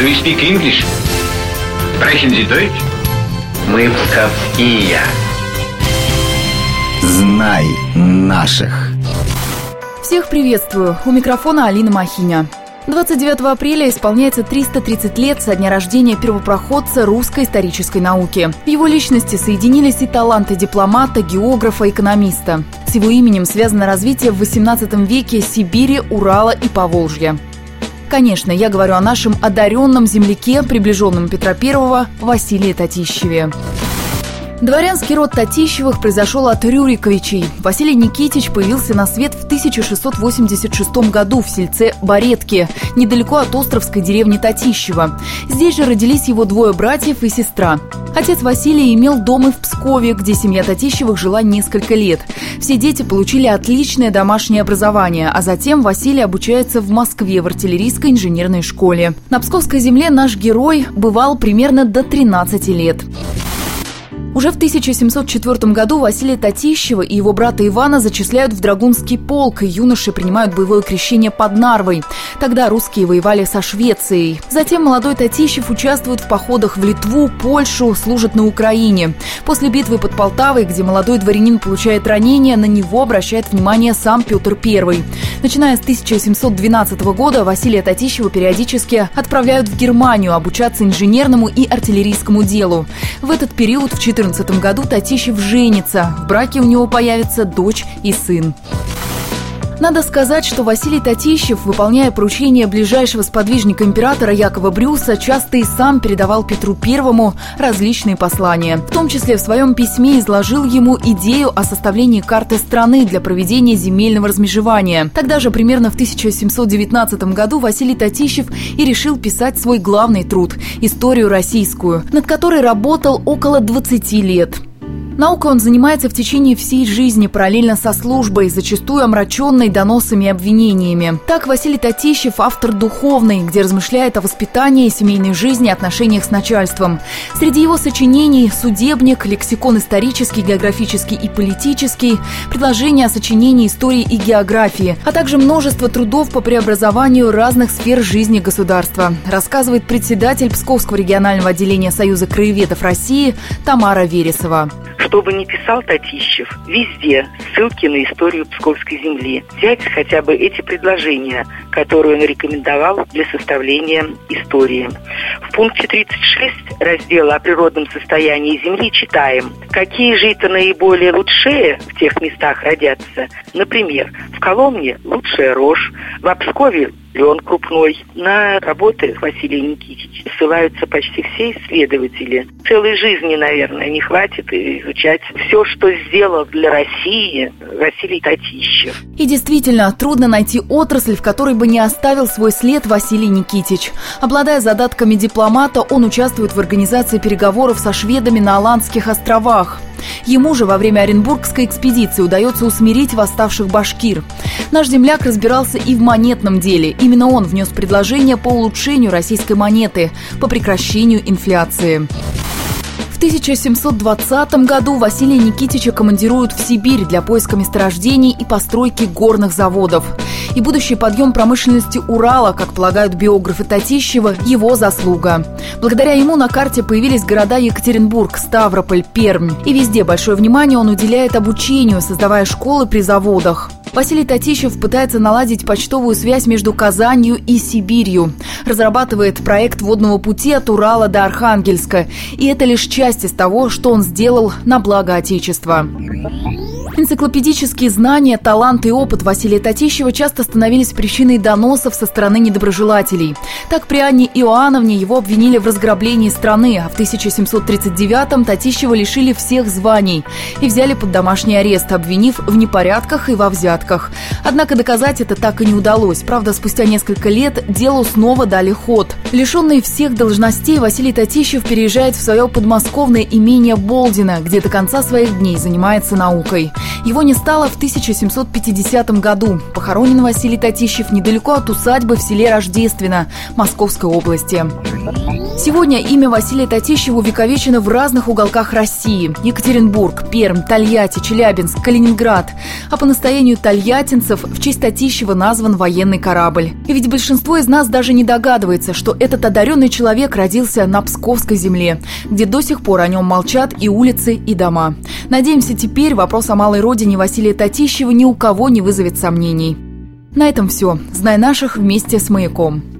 Do you speak English? Sprechen Sie Deutsch? Мы псковские. Знай наших. Всех приветствую. У микрофона Алина Махиня. 29 апреля исполняется 330 лет со дня рождения первопроходца русской исторической науки. В его личности соединились и таланты дипломата, географа, экономиста. С его именем связано развитие в XVIII веке Сибири, Урала и Поволжья. Конечно, я говорю о нашем одаренном земляке, приближенном Петра I, Василии Татищеве. Дворянский род Татищевых произошел от Рюриковичей. Василий Никитич появился на свет в 1686 году в сельце Баретки, недалеко от островской деревни Татищева. Здесь же родились его двое братьев и сестра. Отец Василий имел дом и в Пскове, где семья Татищевых жила несколько лет. Все дети получили отличное домашнее образование, а затем Василий обучается в Москве в артиллерийской инженерной школе. На Псковской земле наш герой бывал примерно до 13 лет. Уже в 1704 году Василия Татищева и его брата Ивана зачисляют в Драгунский полк, и юноши принимают боевое крещение под Нарвой. Тогда русские воевали со Швецией. Затем молодой Татищев участвует в походах в Литву, Польшу, служит на Украине. После битвы под Полтавой, где молодой дворянин получает ранение, на него обращает внимание сам Петр I. Начиная с 1712 года Василия Татищева периодически отправляют в Германию обучаться инженерному и артиллерийскому делу. В этот период в 14 2014 году Татищев женится. В браке у него появится дочь и сын. Надо сказать, что Василий Татищев, выполняя поручения ближайшего сподвижника императора Якова Брюса, часто и сам передавал Петру Первому различные послания. В том числе в своем письме изложил ему идею о составлении карты страны для проведения земельного размежевания. Тогда же, примерно в 1719 году, Василий Татищев и решил писать свой главный труд – «Историю российскую», над которой работал около 20 лет. Наукой он занимается в течение всей жизни, параллельно со службой, зачастую омраченной доносами и обвинениями. Так Василий Татищев – автор духовный, где размышляет о воспитании, семейной жизни, отношениях с начальством. Среди его сочинений – судебник, лексикон исторический, географический и политический, предложения о сочинении истории и географии, а также множество трудов по преобразованию разных сфер жизни государства, рассказывает председатель Псковского регионального отделения Союза краеведов России Тамара Вересова. Что бы ни писал Татищев, везде ссылки на историю Псковской земли. Взять хотя бы эти предложения, которые он рекомендовал для составления истории. В пункте 36 раздела о природном состоянии земли читаем, какие это наиболее лучшие в тех местах родятся. Например, в Коломне лучшая рожь, в Обскове лен крупной. На работы Василия Никитича ссылаются почти все исследователи. Целой жизни, наверное, не хватит изучать все, что сделал для России Василий Татищев. И действительно, трудно найти отрасль, в которой бы не оставил свой след Василий Никитич. Обладая задатками дипломата, он участвует в организации переговоров со шведами на Аландских островах. Ему же во время Оренбургской экспедиции удается усмирить восставших башкир. Наш земляк разбирался и в монетном деле. Именно он внес предложение по улучшению российской монеты, по прекращению инфляции. В 1720 году Василия Никитича командируют в Сибирь для поиска месторождений и постройки горных заводов. И будущий подъем промышленности Урала, как полагают биографы Татищева, его заслуга. Благодаря ему на карте появились города Екатеринбург, Ставрополь, Пермь. И везде большое внимание он уделяет обучению, создавая школы при заводах. Василий Татищев пытается наладить почтовую связь между Казанью и Сибирью. Разрабатывает проект водного пути от Урала до Архангельска. И это лишь часть из того, что он сделал на благо Отечества. Энциклопедические знания, талант и опыт Василия Татищева часто становились причиной доносов со стороны недоброжелателей. Так при Анне Иоанновне его обвинили в разграблении страны, а в 1739-м Татищева лишили всех званий и взяли под домашний арест, обвинив в непорядках и во взятках. Однако доказать это так и не удалось. Правда, спустя несколько лет делу снова дали ход. Лишенный всех должностей, Василий Татищев переезжает в свое подмосковное имение Болдина, где до конца своих дней занимается наукой. Его не стало в 1750 году. Похоронен Василий Татищев недалеко от усадьбы в селе Рождественно Московской области. Сегодня имя Василия Татищева увековечено в разных уголках России. Екатеринбург, Пермь, Тольятти, Челябинск, Калининград. А по настоянию тольяттинцев в честь Татищева назван военный корабль. И ведь большинство из нас даже не догадывается, что этот одаренный человек родился на Псковской земле, где до сих пор о нем молчат и улицы, и дома. Надеемся, теперь вопрос о малой родине Василия Татищева ни у кого не вызовет сомнений. На этом все. Знай наших вместе с «Маяком».